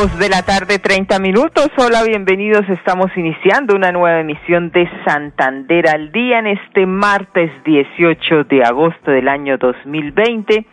Dos de la tarde, 30 minutos. Hola, bienvenidos. Estamos iniciando una nueva emisión de Santander al día en este martes 18 de agosto del año 2020.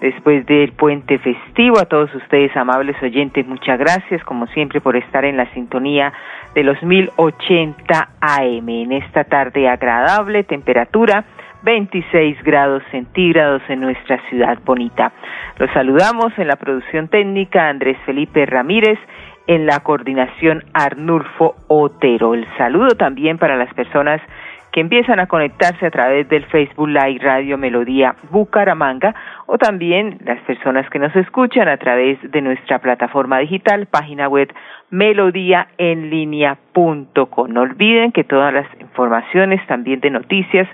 Después del puente festivo, a todos ustedes, amables oyentes, muchas gracias, como siempre, por estar en la sintonía de los 1080 AM. En esta tarde agradable, temperatura 26 grados centígrados en nuestra ciudad bonita. Los saludamos en la producción técnica Andrés Felipe Ramírez, en la coordinación Arnulfo Otero. El saludo también para las personas que empiezan a conectarse a través del Facebook Live Radio Melodía Bucaramanga o también las personas que nos escuchan a través de nuestra plataforma digital, página web melodíaenlínea.com. No olviden que todas las informaciones también de noticias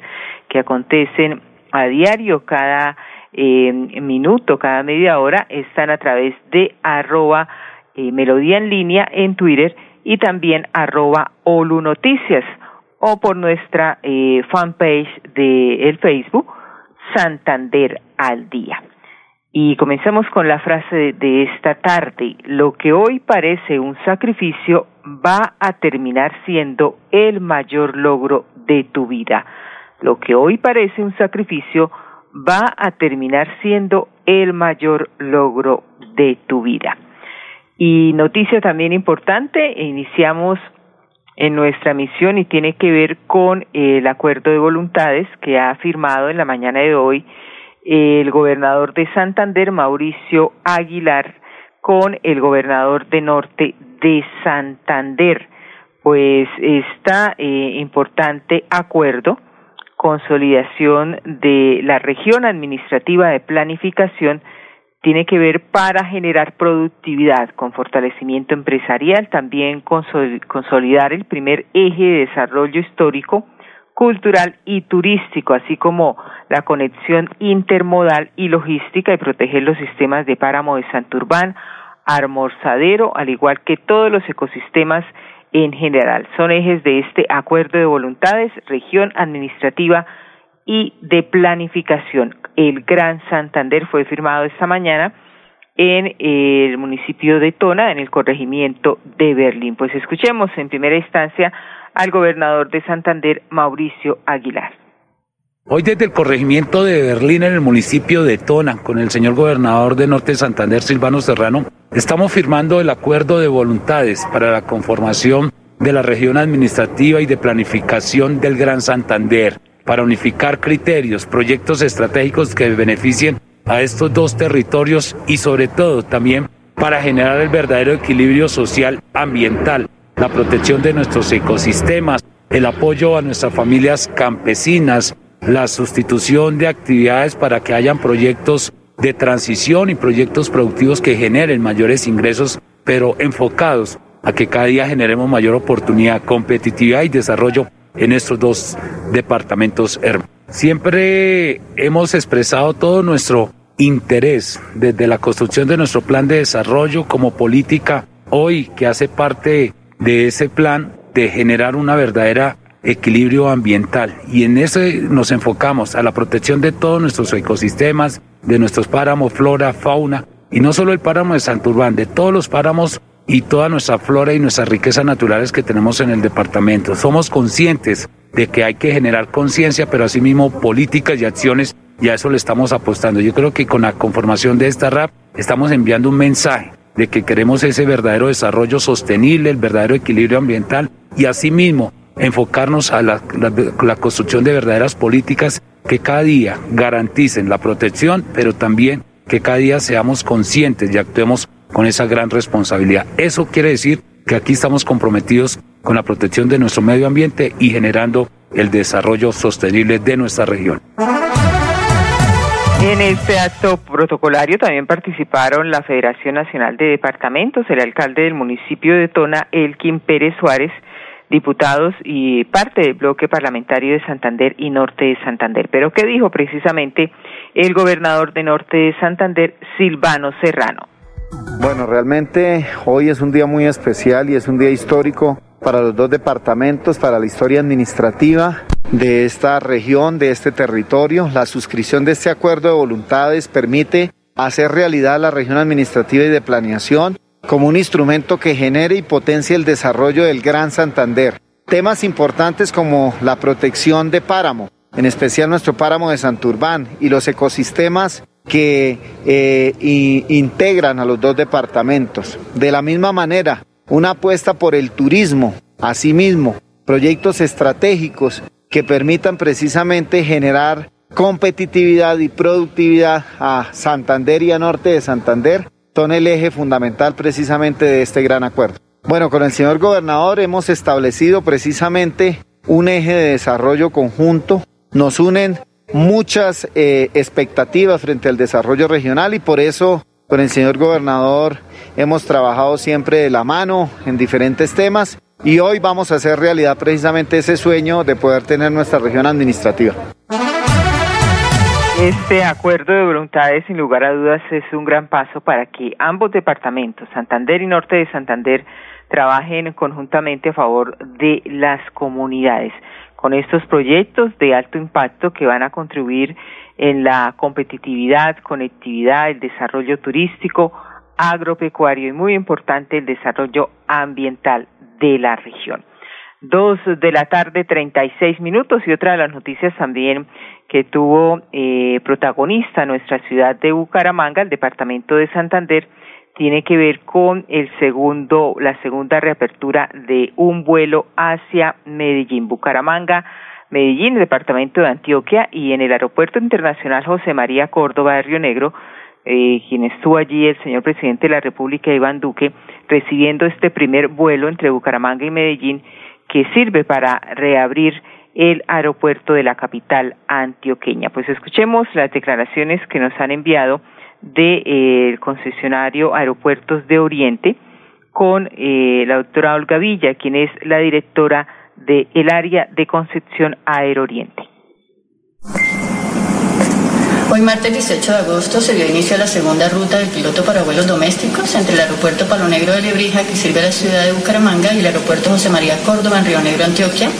que acontecen a diario, cada eh, minuto, cada media hora, están a través de arroba eh, melodía en línea en Twitter y también arroba Olu Noticias o por nuestra eh, fanpage de el Facebook Santander al día. Y comencemos con la frase de esta tarde. Lo que hoy parece un sacrificio va a terminar siendo el mayor logro de tu vida lo que hoy parece un sacrificio va a terminar siendo el mayor logro de tu vida. Y noticia también importante, iniciamos en nuestra misión y tiene que ver con el acuerdo de voluntades que ha firmado en la mañana de hoy el gobernador de Santander, Mauricio Aguilar, con el gobernador de Norte de Santander. Pues está eh, importante acuerdo consolidación de la región administrativa de planificación tiene que ver para generar productividad con fortalecimiento empresarial, también consolidar el primer eje de desarrollo histórico, cultural y turístico, así como la conexión intermodal y logística y proteger los sistemas de páramo de Santurbán, Armorzadero, al igual que todos los ecosistemas en general. Son ejes de este acuerdo de voluntades, región administrativa y de planificación. El Gran Santander fue firmado esta mañana en el municipio de Tona, en el corregimiento de Berlín. Pues escuchemos en primera instancia al gobernador de Santander, Mauricio Aguilar. Hoy desde el corregimiento de Berlín en el municipio de Tona, con el señor gobernador de Norte de Santander, Silvano Serrano, estamos firmando el acuerdo de voluntades para la conformación de la región administrativa y de planificación del Gran Santander, para unificar criterios, proyectos estratégicos que beneficien a estos dos territorios y sobre todo también para generar el verdadero equilibrio social ambiental, la protección de nuestros ecosistemas, el apoyo a nuestras familias campesinas, la sustitución de actividades para que hayan proyectos de transición y proyectos productivos que generen mayores ingresos, pero enfocados a que cada día generemos mayor oportunidad, competitividad y desarrollo en estos dos departamentos hermanos. Siempre hemos expresado todo nuestro interés desde la construcción de nuestro plan de desarrollo como política hoy que hace parte de ese plan de generar una verdadera equilibrio ambiental y en eso nos enfocamos a la protección de todos nuestros ecosistemas, de nuestros páramos, flora, fauna y no solo el páramo de Santurbán, de todos los páramos y toda nuestra flora y nuestras riquezas naturales que tenemos en el departamento. Somos conscientes de que hay que generar conciencia, pero asimismo políticas y acciones y a eso le estamos apostando. Yo creo que con la conformación de esta RAP estamos enviando un mensaje de que queremos ese verdadero desarrollo sostenible, el verdadero equilibrio ambiental y asimismo enfocarnos a la, construcción de verdaderas políticas que cada día garanticen la protección, pero también que cada día seamos conscientes y actuemos con esa gran responsabilidad. Eso quiere decir que aquí estamos comprometidos con la protección de nuestro medio ambiente y generando el desarrollo sostenible de nuestra región. En este acto protocolario también participaron la Federación Nacional de Departamentos, el alcalde del municipio de Tona, Elkin Pérez Suárez, diputados y parte del bloque parlamentario de Santander y Norte de Santander. Pero ¿qué dijo precisamente el gobernador de Norte de Santander, Silvano Serrano? Bueno, realmente hoy es un día muy especial y es un día histórico para los dos departamentos, para la historia administrativa de esta región, de este territorio. La suscripción de este acuerdo de voluntades permite hacer realidad la región administrativa y de planeación como un instrumento que genere y potencie el desarrollo del Gran Santander. Temas importantes como la protección de páramo, en especial nuestro páramo de Santurbán y los ecosistemas que eh, integran a los dos departamentos. De la misma manera, una apuesta por el turismo, asimismo, proyectos estratégicos que permitan precisamente generar competitividad y productividad a Santander y a Norte de Santander son el eje fundamental precisamente de este gran acuerdo. Bueno, con el señor gobernador hemos establecido precisamente un eje de desarrollo conjunto. Nos unen muchas eh, expectativas frente al desarrollo regional y por eso con el señor gobernador hemos trabajado siempre de la mano en diferentes temas y hoy vamos a hacer realidad precisamente ese sueño de poder tener nuestra región administrativa. Este acuerdo de voluntades, sin lugar a dudas, es un gran paso para que ambos departamentos, Santander y Norte de Santander, trabajen conjuntamente a favor de las comunidades con estos proyectos de alto impacto que van a contribuir en la competitividad, conectividad, el desarrollo turístico, agropecuario y muy importante el desarrollo ambiental de la región. Dos de la tarde, treinta y seis minutos y otra de las noticias también que tuvo eh, protagonista nuestra ciudad de Bucaramanga, el departamento de Santander, tiene que ver con el segundo, la segunda reapertura de un vuelo hacia Medellín, Bucaramanga, Medellín, el departamento de Antioquia y en el aeropuerto internacional José María Córdoba de Río Negro, eh, quien estuvo allí el señor presidente de la República, Iván Duque, recibiendo este primer vuelo entre Bucaramanga y Medellín, que sirve para reabrir el aeropuerto de la capital antioqueña. Pues escuchemos las declaraciones que nos han enviado del eh, concesionario Aeropuertos de Oriente con eh, la doctora Olga Villa, quien es la directora del área de Concepción Aero Oriente. Hoy martes 18 de agosto se dio inicio a la segunda ruta del piloto para vuelos domésticos entre el aeropuerto Palo Negro de Lebrija, que sirve a la ciudad de Bucaramanga, y el aeropuerto José María Córdoba en Río Negro, Antioquia,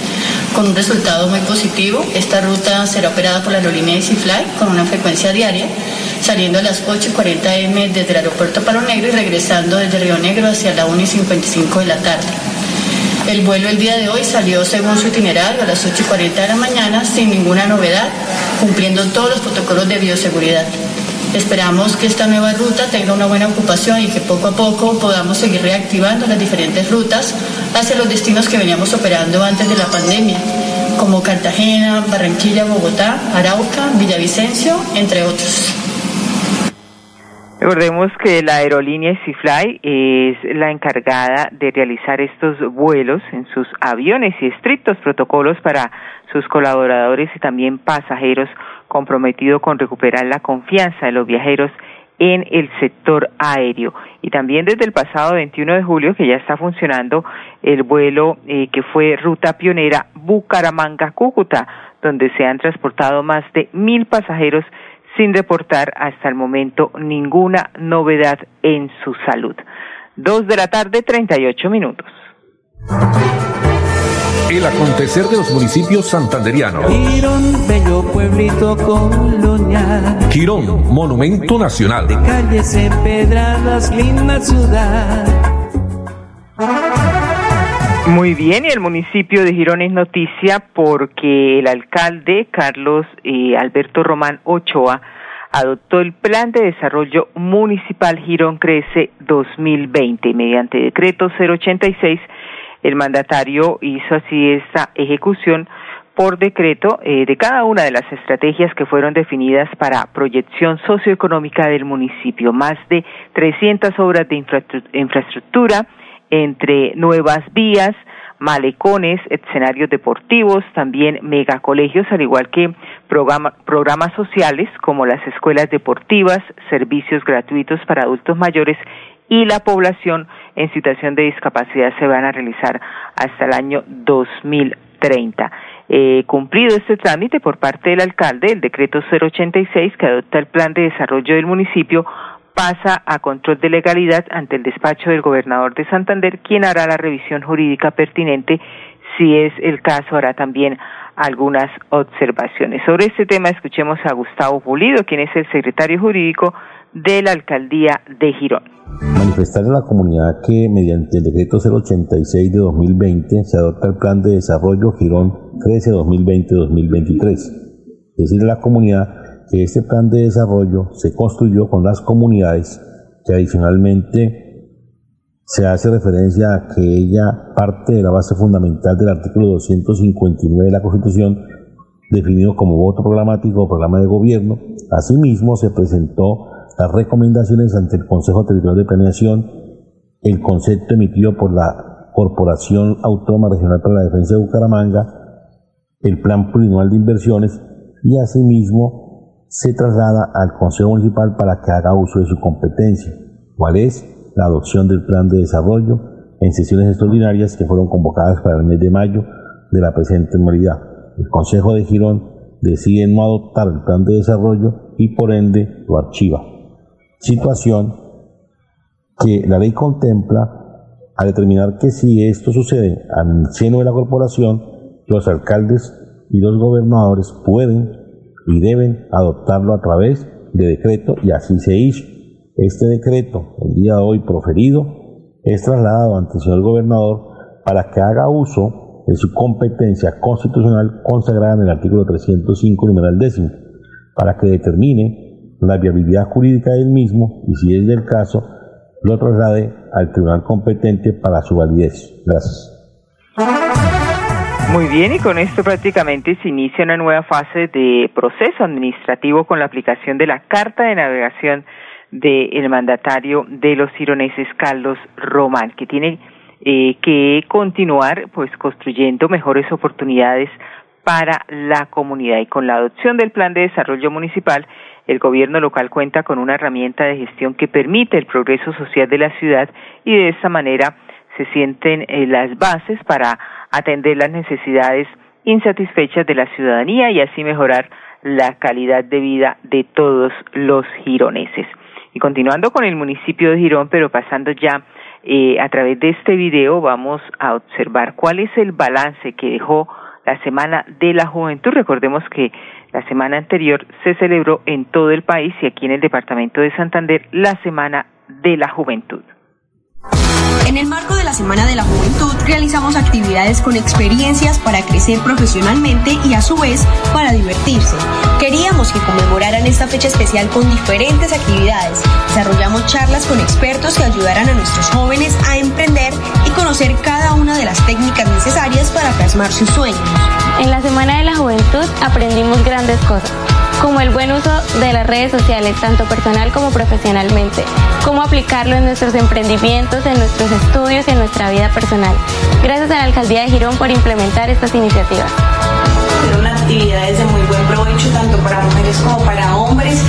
con un resultado muy positivo. Esta ruta será operada por la aerolínea EasyFly con una frecuencia diaria, saliendo a las 8.40 m desde el aeropuerto Palo Negro y regresando desde Río Negro hacia la 1.55 de la tarde. El vuelo el día de hoy salió según su itinerario a las 8.40 de la mañana sin ninguna novedad, cumpliendo todos los protocolos de bioseguridad. Esperamos que esta nueva ruta tenga una buena ocupación y que poco a poco podamos seguir reactivando las diferentes rutas hacia los destinos que veníamos operando antes de la pandemia, como Cartagena, Barranquilla, Bogotá, Arauca, Villavicencio, entre otros. Recordemos que la aerolínea EasyFly es la encargada de realizar estos vuelos en sus aviones y estrictos protocolos para sus colaboradores y también pasajeros comprometido con recuperar la confianza de los viajeros en el sector aéreo. Y también desde el pasado 21 de julio, que ya está funcionando el vuelo eh, que fue ruta pionera Bucaramanga-Cúcuta, donde se han transportado más de mil pasajeros sin reportar hasta el momento ninguna novedad en su salud. Dos de la tarde, treinta y ocho minutos. El acontecer de los municipios santanderianos. Girón, bello pueblito colonial. Girón, monumento nacional. De calles empedradas, linda ciudad. Muy bien, y el municipio de Girón es noticia porque el alcalde Carlos eh, Alberto Román Ochoa adoptó el Plan de Desarrollo Municipal Girón Crece 2020 mediante decreto 086. El mandatario hizo así esta ejecución por decreto eh, de cada una de las estrategias que fueron definidas para proyección socioeconómica del municipio. Más de 300 obras de infraestructura entre nuevas vías, malecones, escenarios deportivos, también megacolegios, al igual que programas sociales como las escuelas deportivas, servicios gratuitos para adultos mayores y la población en situación de discapacidad se van a realizar hasta el año 2030. Eh, cumplido este trámite por parte del alcalde, el decreto 086 que adopta el plan de desarrollo del municipio pasa a control de legalidad ante el despacho del gobernador de Santander, quien hará la revisión jurídica pertinente. Si es el caso, hará también algunas observaciones. Sobre este tema escuchemos a Gustavo Pulido, quien es el secretario jurídico de la alcaldía de Girón. Manifestar a la comunidad que mediante el decreto 086 de 2020 se adopta el plan de desarrollo Girón 13 2020-2023. Decirle a la comunidad que este plan de desarrollo se construyó con las comunidades que adicionalmente se hace referencia a que ella parte de la base fundamental del artículo 259 de la Constitución definido como voto programático o programa de gobierno. Asimismo, se presentó las recomendaciones ante el Consejo Territorial de Planeación, el concepto emitido por la Corporación Autónoma Regional para la Defensa de Bucaramanga, el Plan Plurianual de Inversiones y asimismo se traslada al Consejo Municipal para que haga uso de su competencia, cuál es la adopción del Plan de Desarrollo en sesiones extraordinarias que fueron convocadas para el mes de mayo de la presente anualidad. El Consejo de Girón decide no adoptar el Plan de Desarrollo y por ende lo archiva situación que la ley contempla a determinar que si esto sucede al seno de la corporación, los alcaldes y los gobernadores pueden y deben adoptarlo a través de decreto y así se hizo. Este decreto, el día de hoy proferido, es trasladado ante el señor gobernador para que haga uso de su competencia constitucional consagrada en el artículo 305, numeral décimo, para que determine la viabilidad jurídica del mismo y si es del caso, lo traslade al tribunal competente para su validez. Gracias. Muy bien, y con esto prácticamente se inicia una nueva fase de proceso administrativo con la aplicación de la Carta de Navegación del mandatario de los ironeses, Carlos Román, que tiene eh, que continuar pues construyendo mejores oportunidades para la comunidad y con la adopción del plan de desarrollo municipal el gobierno local cuenta con una herramienta de gestión que permite el progreso social de la ciudad y de esta manera se sienten eh, las bases para atender las necesidades insatisfechas de la ciudadanía y así mejorar la calidad de vida de todos los gironeses. Y continuando con el municipio de Girón, pero pasando ya eh, a través de este video, vamos a observar cuál es el balance que dejó la Semana de la Juventud. Recordemos que la semana anterior se celebró en todo el país y aquí en el departamento de Santander la Semana de la Juventud. En el marco de la Semana de la Juventud realizamos actividades con experiencias para crecer profesionalmente y a su vez para divertirse. Queríamos que conmemoraran esta fecha especial con diferentes actividades. Desarrollamos charlas con expertos que ayudaran a nuestros jóvenes a emprender y conocer cada una de las técnicas necesarias para plasmar sus sueños. En la Semana de la Juventud aprendimos grandes cosas como el buen uso de las redes sociales, tanto personal como profesionalmente, cómo aplicarlo en nuestros emprendimientos, en nuestros estudios y en nuestra vida personal. Gracias a la Alcaldía de Girón por implementar estas iniciativas. Fueron actividades de muy buen provecho tanto para mujeres como para hombres,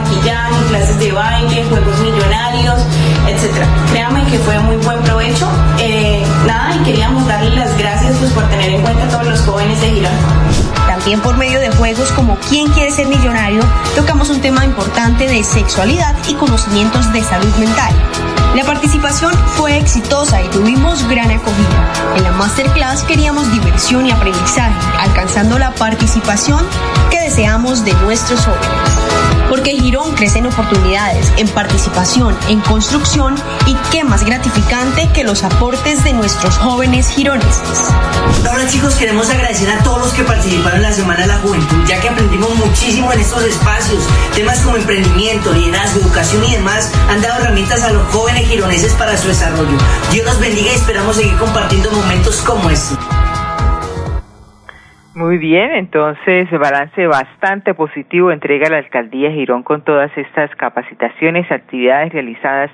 maquillaje, clases de baile, juegos millonarios, etc. Créanme que fue muy buen provecho. Eh, nada, y queríamos darle las gracias pues, por tener en cuenta a todos los jóvenes de Girón. También por medio de juegos como ¿Quién quiere ser millonario? tocamos un tema importante de sexualidad y conocimientos de salud mental. La participación fue exitosa y tuvimos gran acogida. En la masterclass queríamos diversión y aprendizaje, alcanzando la participación que deseamos de nuestros jóvenes porque Girón crece en oportunidades, en participación, en construcción y qué más gratificante que los aportes de nuestros jóvenes gironeses. Ahora chicos queremos agradecer a todos los que participaron en la Semana de la Juventud, ya que aprendimos muchísimo en estos espacios. Temas como emprendimiento, liderazgo, educación y demás han dado herramientas a los jóvenes gironeses para su desarrollo. Dios los bendiga y esperamos seguir compartiendo momentos como este. Muy bien, entonces balance bastante positivo entrega la alcaldía Girón con todas estas capacitaciones, actividades realizadas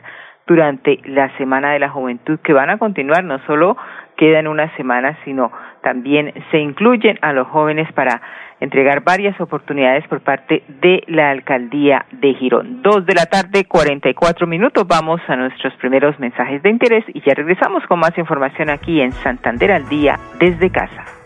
durante la Semana de la Juventud que van a continuar, no solo quedan una semana, sino también se incluyen a los jóvenes para entregar varias oportunidades por parte de la alcaldía de Girón. Dos de la tarde, cuarenta y cuatro minutos. Vamos a nuestros primeros mensajes de interés y ya regresamos con más información aquí en Santander al día desde casa.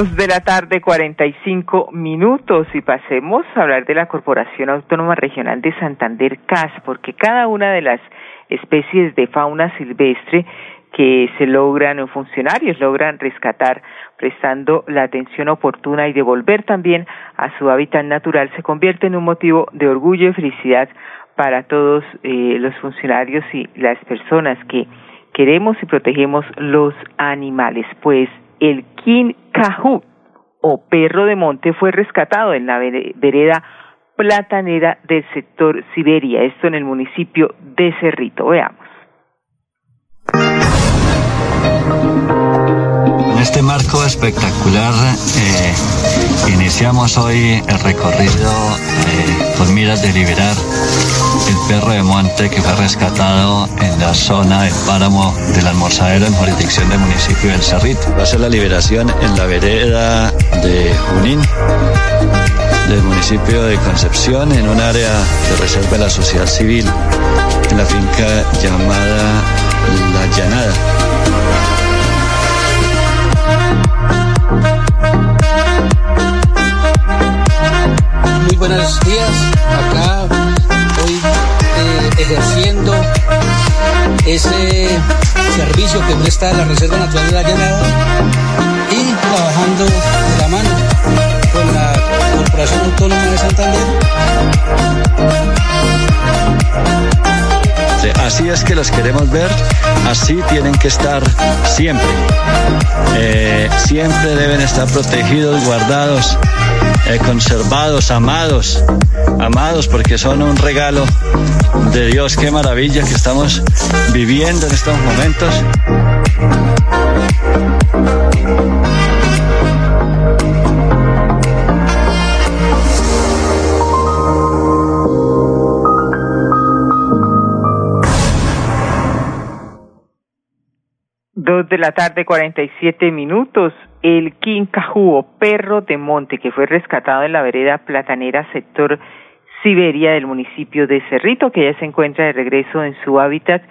Dos de la tarde, cuarenta y cinco minutos y pasemos a hablar de la Corporación Autónoma Regional de Santander CAS, porque cada una de las especies de fauna silvestre que se logran, funcionarios logran rescatar prestando la atención oportuna y devolver también a su hábitat natural, se convierte en un motivo de orgullo y felicidad para todos eh, los funcionarios y las personas que queremos y protegemos los animales. Pues el Kincajú o perro de monte fue rescatado en la vereda platanera del sector Siberia, esto en el municipio de Cerrito. Veamos. En este marco espectacular eh, iniciamos hoy el recorrido eh, con miras de liberar el perro de monte que fue rescatado en la zona del páramo del almorzadero en jurisdicción del municipio del Cerrito. Va a ser la liberación en la vereda de Junín del municipio de Concepción en un área de reserva de la sociedad civil en la finca llamada La Llanada. Muy buenos días, acá ejerciendo ese servicio que presta la Reserva Natural de la Llanada y trabajando de la mano con la Corporación Autónoma de Santander. Así es que los queremos ver, así tienen que estar siempre. Eh, siempre deben estar protegidos, guardados, eh, conservados, amados, amados porque son un regalo de Dios. Qué maravilla que estamos viviendo en estos momentos. Dos de la tarde, cuarenta y siete minutos. El quincajú perro de monte que fue rescatado en la vereda platanera sector Siberia del municipio de Cerrito, que ya se encuentra de regreso en su hábitat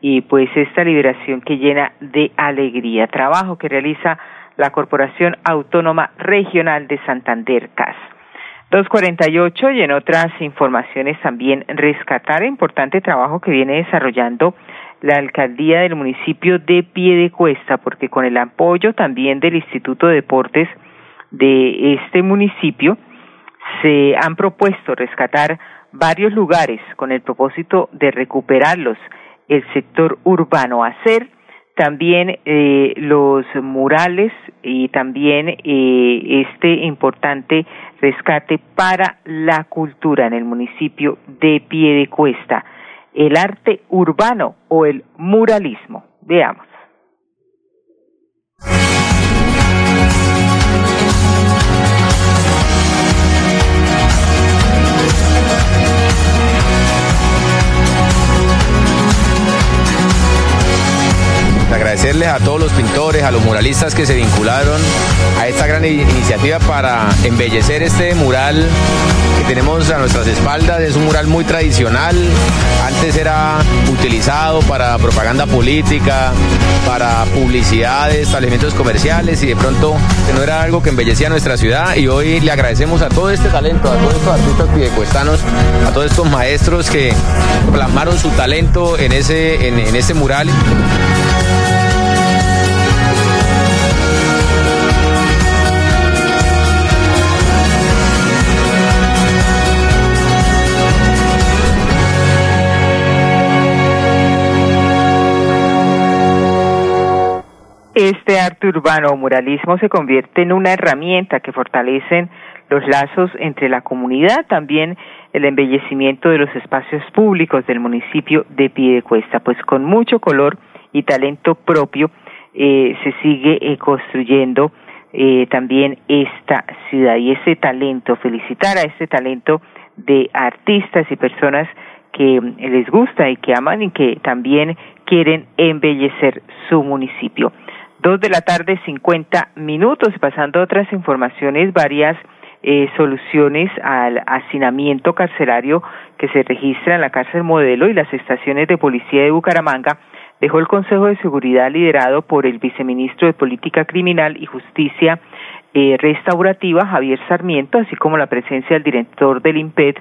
y pues esta liberación que llena de alegría. Trabajo que realiza la Corporación Autónoma Regional de Santander, CAS. 248 y en otras informaciones también rescatar importante trabajo que viene desarrollando la alcaldía del municipio de Piedecuesta, porque con el apoyo también del Instituto de Deportes de este municipio, se han propuesto rescatar varios lugares con el propósito de recuperarlos, el sector urbano, hacer también eh, los murales y también eh, este importante rescate para la cultura en el municipio de Piedecuesta, el arte urbano o el muralismo. Veamos. agradecerles a todos los pintores, a los muralistas que se vincularon esta gran iniciativa para embellecer este mural que tenemos a nuestras espaldas. Es un mural muy tradicional. Antes era utilizado para propaganda política, para publicidad de establecimientos comerciales y de pronto no era algo que embellecía nuestra ciudad y hoy le agradecemos a todo este talento, a todos estos artistas pidecuestanos, a todos estos maestros que plasmaron su talento en ese, en ese mural. Arte urbano o muralismo se convierte en una herramienta que fortalecen los lazos entre la comunidad, también el embellecimiento de los espacios públicos del municipio de Piedecuesta, pues con mucho color y talento propio eh, se sigue eh, construyendo eh, también esta ciudad y ese talento, felicitar a este talento de artistas y personas que les gusta y que aman y que también quieren embellecer su municipio. Dos de la tarde, cincuenta minutos. Pasando a otras informaciones, varias eh, soluciones al hacinamiento carcelario que se registra en la cárcel modelo y las estaciones de policía de Bucaramanga dejó el Consejo de Seguridad liderado por el viceministro de Política Criminal y Justicia eh, Restaurativa, Javier Sarmiento, así como la presencia del director del IMPED,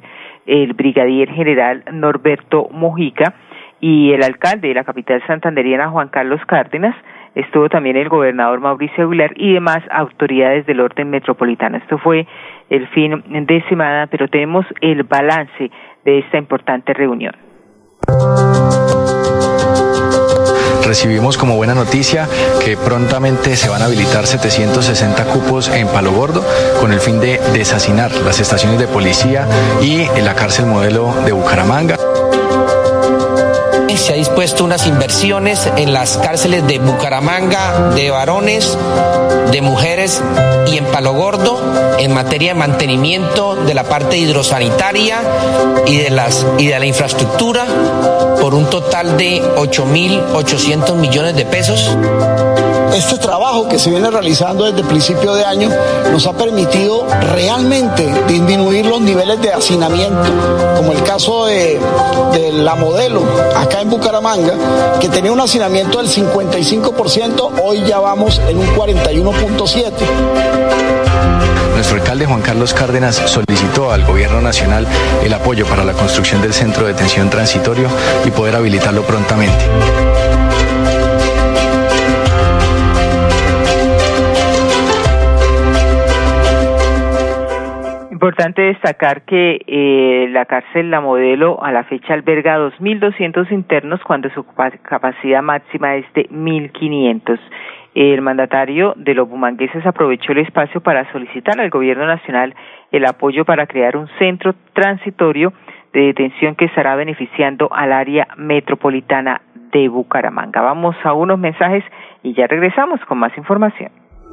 el brigadier general Norberto Mojica, y el alcalde de la capital santanderiana, Juan Carlos Cárdenas, estuvo también el gobernador Mauricio Aguilar y demás autoridades del orden metropolitano. Esto fue el fin de semana, pero tenemos el balance de esta importante reunión. Recibimos como buena noticia que prontamente se van a habilitar 760 cupos en Palo Gordo con el fin de desasinar las estaciones de policía y la cárcel modelo de Bucaramanga se ha dispuesto unas inversiones en las cárceles de Bucaramanga, de varones, de mujeres y en Palo Gordo en materia de mantenimiento de la parte hidrosanitaria y de, las, y de la infraestructura por un total de 8.800 millones de pesos. Este trabajo que se viene realizando desde el principio de año nos ha permitido realmente disminuir los niveles de hacinamiento, como el caso de, la modelo acá en Bucaramanga, que tenía un hacinamiento del 55%, hoy ya vamos en un 41.7%. Nuestro alcalde Juan Carlos Cárdenas solicitó al gobierno nacional el apoyo para la construcción del centro de detención transitorio y poder habilitarlo prontamente. Importante destacar que eh, la cárcel La Modelo a la fecha alberga 2.200 internos cuando su capacidad máxima es de 1.500. El mandatario de los bumangueses aprovechó el espacio para solicitar al Gobierno Nacional el apoyo para crear un centro transitorio de detención que estará beneficiando al área metropolitana de Bucaramanga. Vamos a unos mensajes y ya regresamos con más información.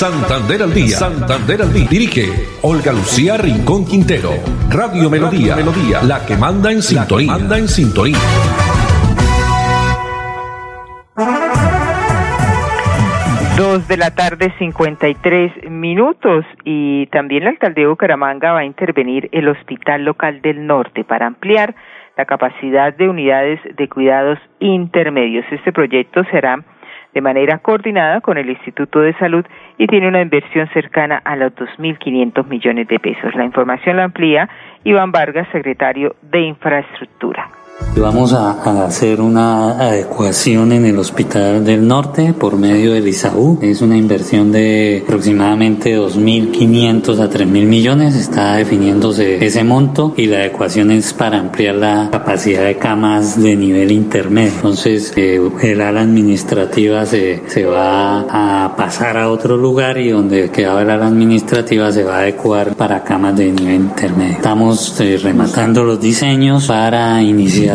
Santander al día. Santander al día. Dirige Olga Lucía Rincón Quintero. Radio Melodía. Melodía. La que manda en sintonía. Manda en sintonía. Dos de la tarde, 53 minutos. Y también la alcaldía de Bucaramanga va a intervenir el Hospital Local del Norte para ampliar la capacidad de unidades de cuidados intermedios. Este proyecto será de manera coordinada con el Instituto de Salud y tiene una inversión cercana a los 2.500 millones de pesos. La información la amplía Iván Vargas, secretario de Infraestructura. Vamos a, hacer una adecuación en el Hospital del Norte por medio del ISAU. Es una inversión de aproximadamente 2.500 a 3.000 millones. Está definiéndose ese monto y la adecuación es para ampliar la capacidad de camas de nivel intermedio. Entonces, eh, el ala administrativa se, va a pasar a otro lugar y donde quedaba el ala administrativa se va a adecuar para camas de nivel intermedio. Estamos eh, rematando los diseños para iniciar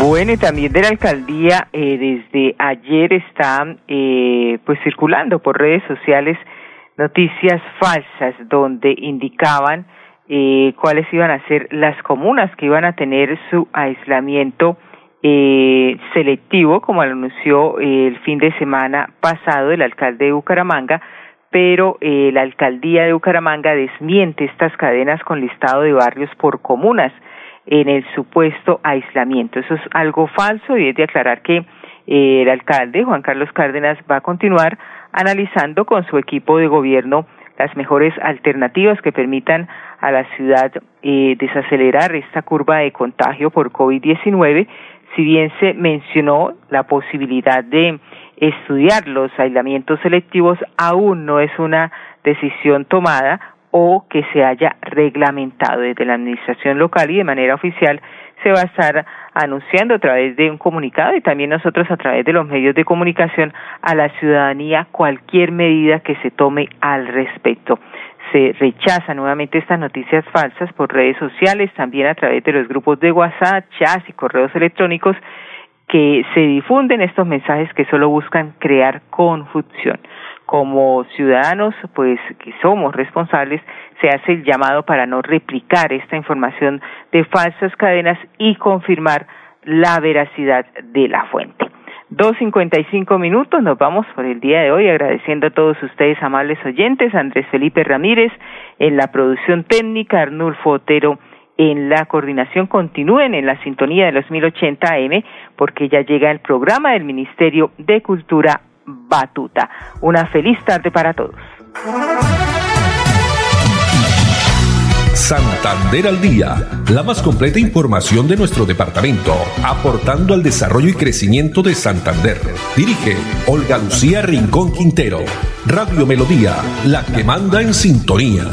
Bueno, y también de la alcaldía, eh, desde ayer está eh, pues circulando por redes sociales noticias falsas donde indicaban eh, cuáles iban a ser las comunas que iban a tener su aislamiento eh, selectivo, como anunció el fin de semana pasado el alcalde de Bucaramanga, pero eh, la alcaldía de Bucaramanga desmiente estas cadenas con listado de barrios por comunas en el supuesto aislamiento. Eso es algo falso y es de aclarar que eh, el alcalde, Juan Carlos Cárdenas, va a continuar analizando con su equipo de gobierno las mejores alternativas que permitan a la ciudad eh, desacelerar esta curva de contagio por COVID-19, si bien se mencionó la posibilidad de estudiar los aislamientos selectivos aún no es una decisión tomada o que se haya reglamentado desde la administración local y de manera oficial se va a estar anunciando a través de un comunicado y también nosotros a través de los medios de comunicación a la ciudadanía cualquier medida que se tome al respecto. Se rechaza nuevamente estas noticias falsas por redes sociales, también a través de los grupos de WhatsApp, chats y correos electrónicos que se difunden estos mensajes que solo buscan crear confusión. Como ciudadanos, pues que somos responsables, se hace el llamado para no replicar esta información de falsas cadenas y confirmar la veracidad de la fuente. Dos cincuenta y cinco minutos, nos vamos por el día de hoy agradeciendo a todos ustedes, amables oyentes, Andrés Felipe Ramírez en la producción técnica, Arnulfo Otero en la coordinación continúen en la sintonía de los 1080 AM porque ya llega el programa del Ministerio de Cultura Batuta. Una feliz tarde para todos. Santander al día, la más completa información de nuestro departamento, aportando al desarrollo y crecimiento de Santander. Dirige Olga Lucía Rincón Quintero. Radio Melodía, la que manda en sintonía.